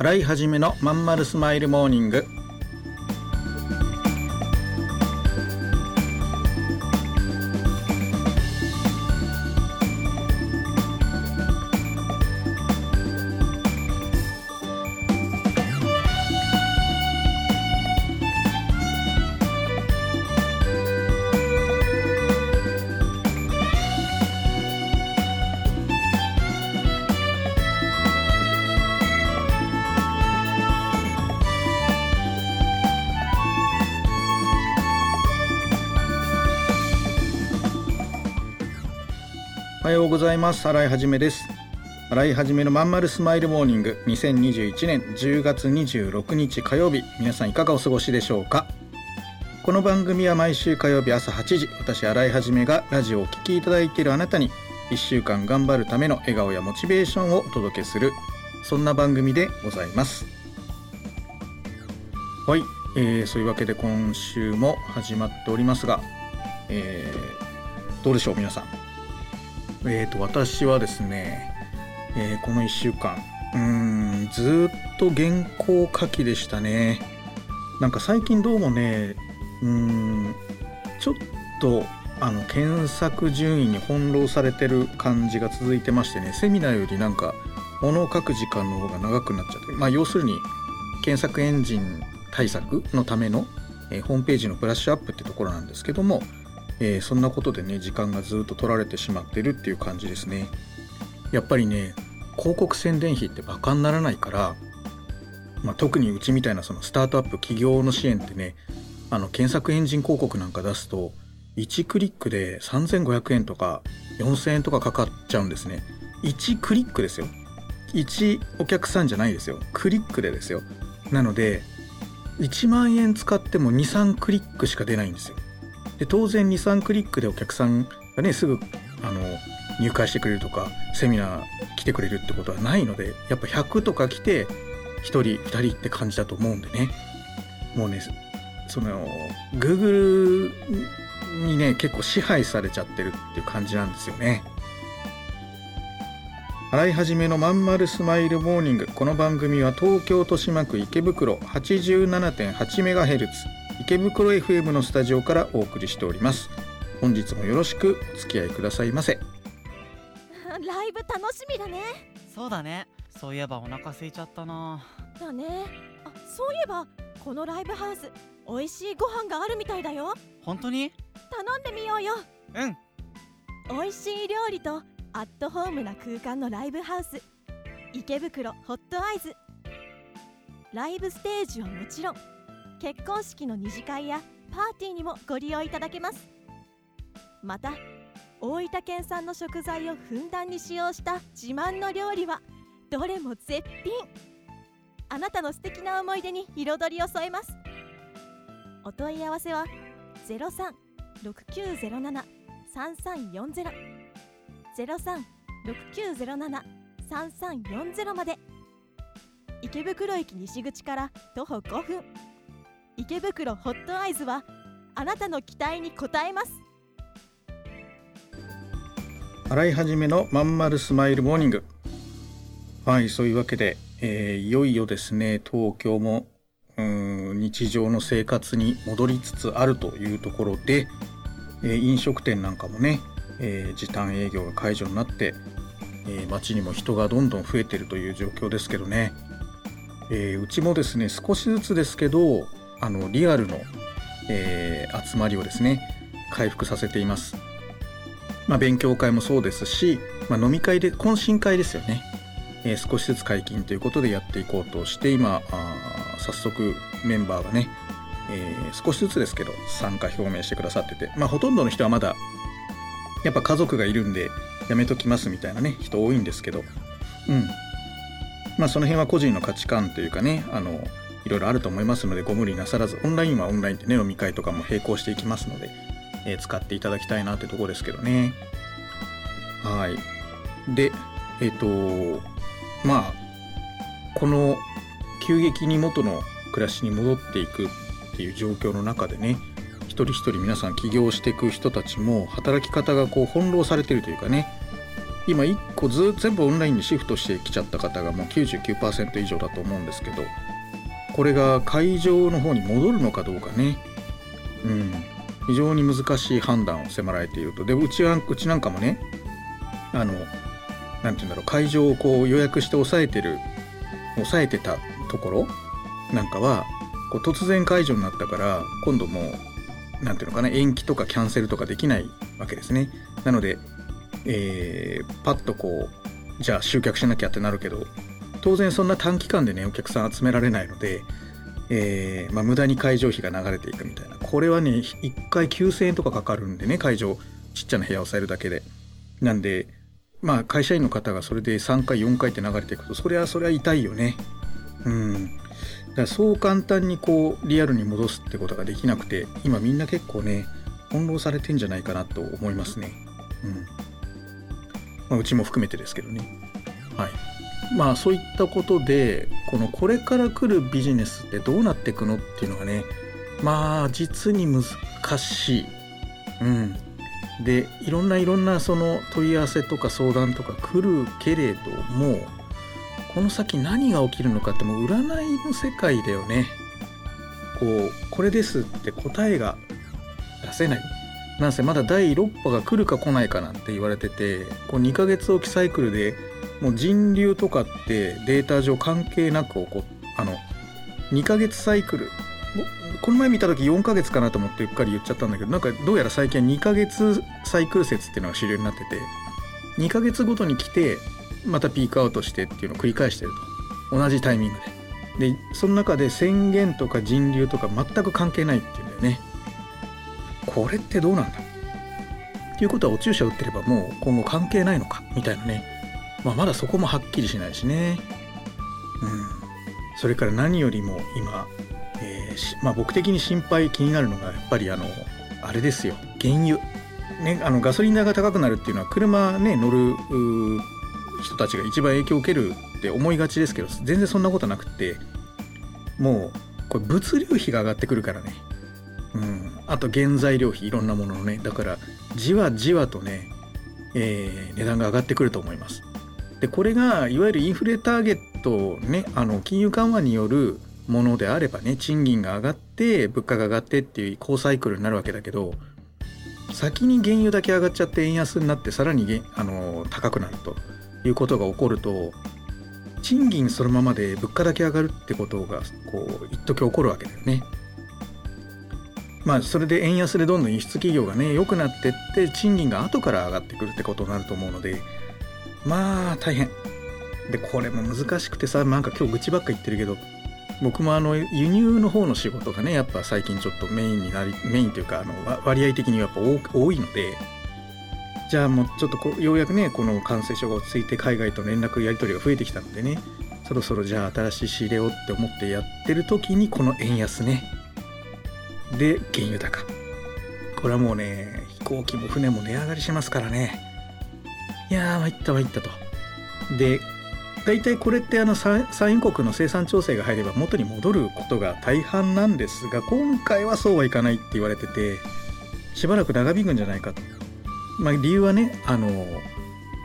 洗い始めのまんまるスマイルモーニング。はようございます。新井はじめです。新井はじめのまんまるスマイルモーニング。2021年10月26日火曜日。皆さんいかがお過ごしでしょうか？この番組は毎週火曜日朝8時私新井はじめがラジオをお聴きいただいているあなたに1週間頑張るための笑顔やモチベーションをお届けするそんな番組でございます。はい、えー、そういうわけで今週も始まっておりますが、えー、どうでしょう皆さん？えーと、私はですね、えー、この1週間うーんずっと原稿書きでしたね。なんか最近どうもねうーんちょっとあの検索順位に翻弄されてる感じが続いてましてねセミナーよりなんか物を書く時間の方が長くなっちゃってまあ要するに検索エンジン対策のための、えー、ホームページのブラッシュアップってところなんですけどもえー、そんなことでね時間がずっと取られてしまってるっていう感じですね。やっぱりね広告宣伝費ってバカにならないから、まあ、特にうちみたいなそのスタートアップ企業の支援ってねあの検索エンジン広告なんか出すと1クリックで3500円とか4000円とかかかっちゃうんですね。1クリックですよ。1お客さんじゃないですよ。クリックでですよ。なので1万円使っても23クリックしか出ないんですよ。で当然23クリックでお客さんがねすぐあの入会してくれるとかセミナー来てくれるってことはないのでやっぱ100とか来て1人2人って感じだと思うんでね。もうねその Google にね結構支配されちゃってるっていう感じなんですよね。洗い始めのまんまるスマイルモーニング。この番組は東京豊島区池袋 87.8MHz 池袋 FM のスタジオからお送りしております。本日もよろしくお付き合いくださいませ。ライブ楽しみだね。そうだね。そういえばお腹空いちゃったな。だね。あそういえばこのライブハウス美味しいご飯があるみたいだよ。本当に？頼んでみようよ。うん。美味しい料理とアットホームな空間のライブハウス。池袋ホットアイズ。ライブステージはもちろん結婚式の二次会やパーティーにもご利用いただけます。また大分県産の食材をふんだんに使用した自慢の料理はどれも絶品。あなたの素敵な思い出に彩りを添えます。お問い合わせは0369073340 0369073340まで。池袋駅西口から徒歩5分。池袋ホットアイズはあなたの期待に応えます。洗い始めのまんまるスマイルモーニングはいそういうわけで、えー、いよいよですね東京もうん日常の生活に戻りつつあるというところで、えー、飲食店なんかもね、えー、時短営業が解除になって、え街にも人がどんどん増えてるという状況ですけどね、えうちもですね少しずつですけどあのリアルの、えー、集まりをですね回復させています。まあ、勉強会もそうですし、まあ、飲み会で懇親会ですよね、えー、少しずつ解禁ということでやっていこうとして今あ早速メンバーがね、えー、少しずつですけど参加表明してくださってて、まあ、ほとんどの人はまだやっぱ家族がいるんでやめときますみたいなね人多いんですけど。うん。まあその辺は個人の価値観というかねあのいろいろあると思いますのでご無理なさらずオンラインはオンラインでね飲み会とかも並行していきますので、えー、使っていただきたいなってとこですけどね。はい。でえっ、ー、とまあこの急激に元の暮らしに戻っていくっていう状況の中でね一人一人皆さん起業していく人たちも働き方がこう翻弄されてるというかね今1個ず全部オンラインにシフトしてきちゃった方がもう99%以上だと思うんですけどこれが会場の方に戻るのかどうかね。うん。非常に難しい判断を迫られていると。でうちはうちなんかもねあの何て言うんだろう会場をこう予約して抑えてる抑えてたところなんかはこう突然解除になったから今度もう何ていうのかな延期とかキャンセルとかできないわけですね。なので、えー、パッとこうじゃあ集客しなきゃってなるけど当然そんな短期間でねお客さん集められないので、えーまあ、無駄に会場費が流れていくみたいな。これはね1回9000円とかかかるんでね会場ちっちゃな部屋を抑えるだけで。なんでまあ会社員の方がそれで3回4回って流れていくとそれはそれは痛いよね。うん。だからそう簡単にこうリアルに戻すってことができなくて今みんな結構ね翻弄されてんじゃないかなと思いますね。うん。まあ、うちも含めてですけどね。はい。まあそういったことでこのこれから来るビジネスってどうなっていくのっていうのがねまあ実に難しい。うん。でいろんないろんなその問い合わせとか相談とか来るけれどもこの先何が起きるのかってもう占いの世界だよね。こうこれですって答えが出せない。なんせまだ第6波が来るか来ないかなんて言われててこう2ヶ月おきサイクルでもう人流とかってデータ上関係なく起こあの2ヶ月サイクル。この前見た時4ヶ月かなと思ってうっかり言っちゃったんだけどなんかどうやら最近は2ヶ月サイクル説っていうのが主流になってて2ヶ月ごとに来てまたピークアウトしてっていうのを繰り返してると。同じタイミングで。でその中で宣言とか人流とか全く関係ないっていうんだよね。これってどうなんだ？っていうことはお注射打ってればもう今後関係ないのか？みたいなね、まあ、まだそこもはっきりしないしね。うん。それから何よりも今、えーまあ、僕的に心配気になるのがやっぱりあのあれですよ。原油。ね、あのガソリン代が高くなるっていうのは車ね乗る人たちが一番影響を受けるって思いがちですけど全然そんなことなくってもうこれ物流費が上がってくるからね。うん。あと原材料費いろんなもののね。だからじわじわとね、えー、値段が上がってくると思います。でこれがいわゆるインフレターゲットねあの金融緩和によるものであればね賃金が上がって物価が上がってっていう高サイクルになるわけだけど先に原油だけ上がっちゃって円安になってさらにあの高くなるということが起こると賃金そのままで物価だけ上がるってことがこう一時起こるわけだよね。まあそれで円安でどんどん輸出企業がね良くなってって賃金が後から上がってくるってことになると思うのでまあ大変。でこれも難しくてさなんか今日愚痴ばっか言ってるけど僕もあの輸入の方の仕事がねやっぱ最近ちょっとメインになりメインというかあの割合的にはやっぱ多いのでじゃあもうちょっとこようやくねこの感染症が落ち着いて海外と連絡やり取りが増えてきたのでねそろそろじゃあ新しい仕入れをって思ってやってる時にこの円安ね。で原油高。これはもうね飛行機も船も値上がりしますからね。いやー参った参ったと。で大体これってあの産油国の生産調整が入れば元に戻ることが大半なんですが今回はそうはいかないって言われててしばらく長引くんじゃないかと。まあ、理由はねあの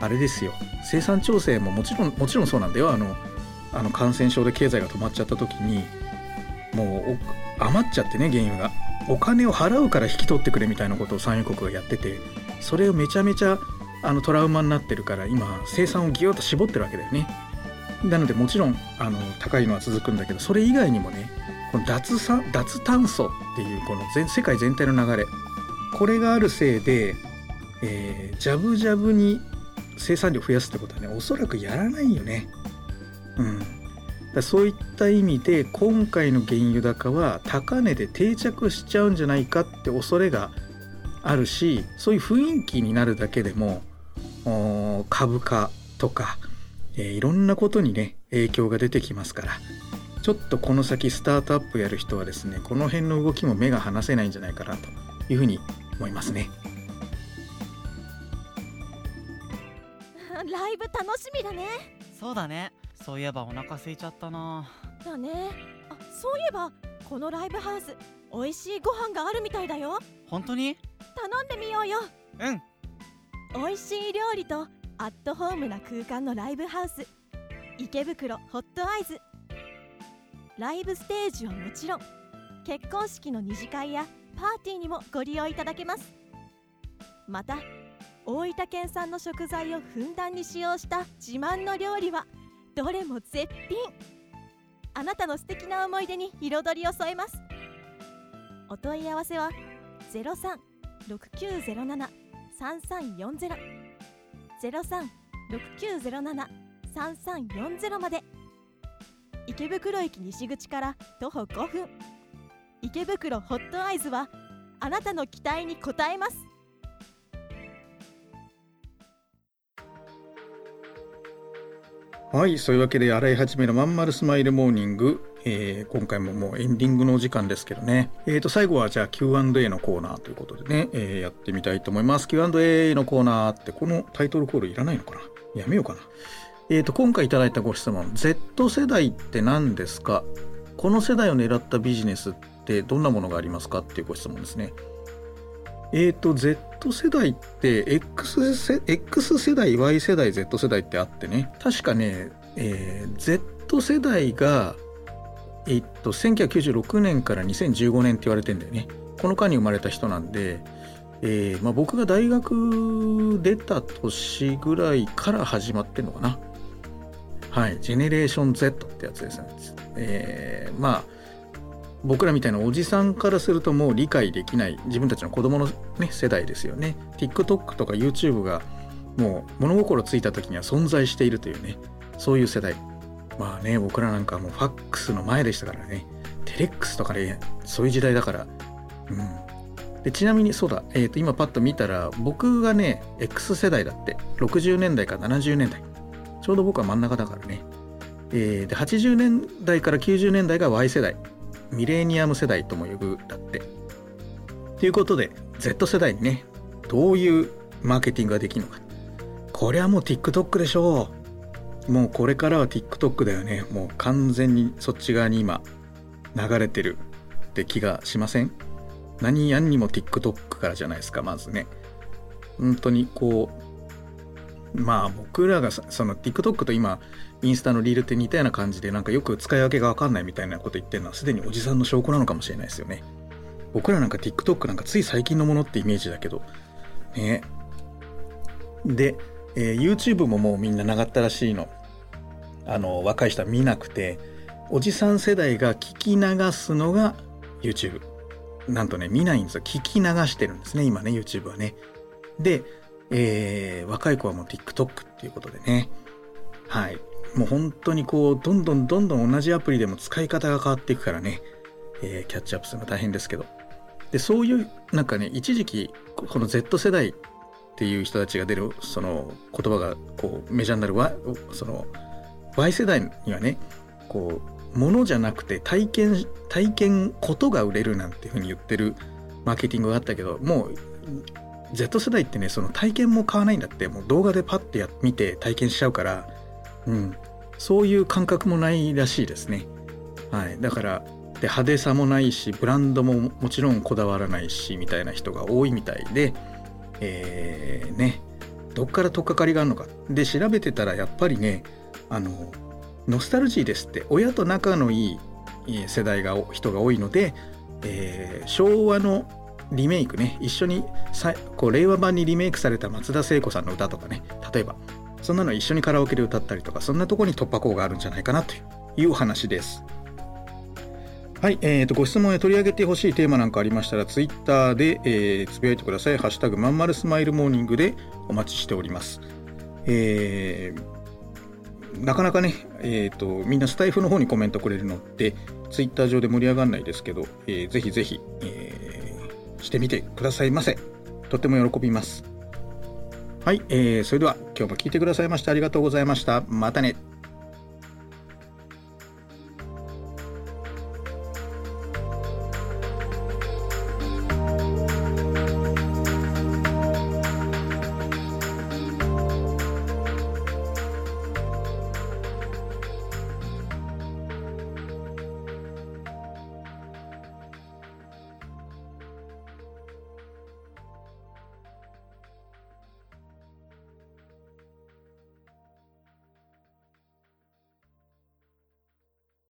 あれですよ。生産調整ももちろんもちろんそうなんだよ。あのあの感染症で経済が止まっちゃった時にもう余っちゃってね原油が。お金を払うから引き取ってくれみたいなことを産油国がやっててそれをめちゃめちゃあのトラウマになってるから今生産をギュッと絞ってるわけだよね。なのでもちろんあの高いのは続くんだけどそれ以外にもねこの脱脱炭素っていうこの全世界全体の流れこれがあるせいで、えー、ジャブジャブに生産量増やすってことはねおそらくやらないよね。うん、だそういった意味で今回の原油高は高値で定着しちゃうんじゃないかって恐れがあるしそういう雰囲気になるだけでも株価とかえー、いろんなことにね影響が出てきますから。ちょっとこの先スタートアップやる人はですねこの辺の動きも目が離せないんじゃないかなというふうに思いますね。ライブ楽しみだね。そうだね。そういえばお腹空いちゃったな。だね。あそういえばこのライブハウス美味しいご飯があるみたいだよ。本当に？頼んでみようよ。うん美味しい料理とアットホームな空間のライブハウス。池袋ホットアイズライブステージはもちろん結婚式の二次会やパーティーにもご利用いただけます。また大分県産の食材をふんだんに使用した自慢の料理はどれも絶品。あなたの素敵な思い出に彩りを添えます。お問い合わせは036907 0369073340 0369073340まで。池袋駅西口から徒歩5分。池袋ホットアイズはあなたの期待に応えます。はいそういうわけで洗い始めのまんまるスマイルモーニング、えー、今回ももうエンディングのお時間ですけどね。えーと最後はじゃあ Q&A のコーナーということでね、えー、やってみたいと思います。Q&A のコーナーってこのタイトルコールいらないのかな？やめようかな。えーと今回いただいたご質問 Z 世代って何ですか？この世代を狙ったビジネスってどんなものがありますかっていうご質問ですね。えーと Z 世代って X 世 X 世代 Y 世代 Z 世代ってあってね。確かね、えー Z 世代がえっと1996年から2015年って言われてんだよね。この間に生まれた人なんで、えーまあ、僕が大学出た年ぐらいから始まってんのかな。はい。ジェネレーション Z ってやつです。ねえーまあ僕らみたいなおじさんからするともう理解できない自分たちの子供の、ね、世代ですよね。TikTok とか YouTube がもう物心ついた時には存在しているというねそういう世代。まあね僕らなんかもうファックスの前でしたからね。テレックスとかねそういう時代だから。うん。でちなみにそうだ、えー、と今パッと見たら僕がね X 世代だって。60年代から70年代。ちょうど僕は真ん中だからね、えーで80年代から90年代が Y 世代。ミレニアム世代とも呼ぶだって。ということで Z 世代にねどういうマーケティングができるのか。これはもう TikTok でしょう。もうこれからは TikTok だよね。もう完全にそっち側に今流れてるって気がしません？何やんにも TikTok からじゃないですかまずね。本当にこうまあ僕らがその TikTok と今インスタのリールって似たような感じでなんかよく使い分けが分かんないみたいなこと言ってるのはすでにおじさんの証拠なのかもしれないですよね。僕らなんか TikTok なんかつい最近のものってイメージだけど。ね。で、えー YouTube ももうみんな長ったらしいの。あの若い人は見なくておじさん世代が聞き流すのが YouTube なんとね見ないんですよ。聞き流してるんですね今ね YouTube はね。で、えー若い子はもう TikTok っていうことでね。はい。もう本当にこうどんどんどんどん同じアプリでも使い方が変わっていくからね、えーキャッチアップするの大変ですけど。でそういうなんかね一時期この Z 世代っていう人たちが出るその言葉がこうメジャーになる Y, その Y 世代にはねこう物じゃなくて体験体験ことが売れるなんていうふうに言ってるマーケティングがあったけどもう Z 世代ってねその体験も買わないんだってもう動画でパッてや見て体験しちゃうから、うん、そういう感覚もないらしいですね。はい、だからで派手さもないしブランドももちろんこだわらないしみたいな人が多いみたいで、えーね。どっから取っかかりがあるのか。で調べてたらやっぱりねあのノスタルジーですって親と仲のいい世代が人が多いので、えー昭和のリメイクね一緒にさこう令和版にリメイクされた松田聖子さんの歌とかね例えばそんなの一緒にカラオケで歌ったりとかそんなところに突破口があるんじゃないかなというお話です。はい、えー、とご質問や取り上げてほしいテーマなんかありましたらツイッターで、えーつぶやいてください。ハッシュタグまんまるスマイルモーニングでお待ちしております。えーなかなかね、えー、とみんなスタイフの方にコメントくれるのってツイッター上で盛り上がらないですけど、えーぜひぜひ、えーしてみてくださいませ。とても喜びます。はい、えーそれでは今日も聞いてくださいましてありがとうございました。またね。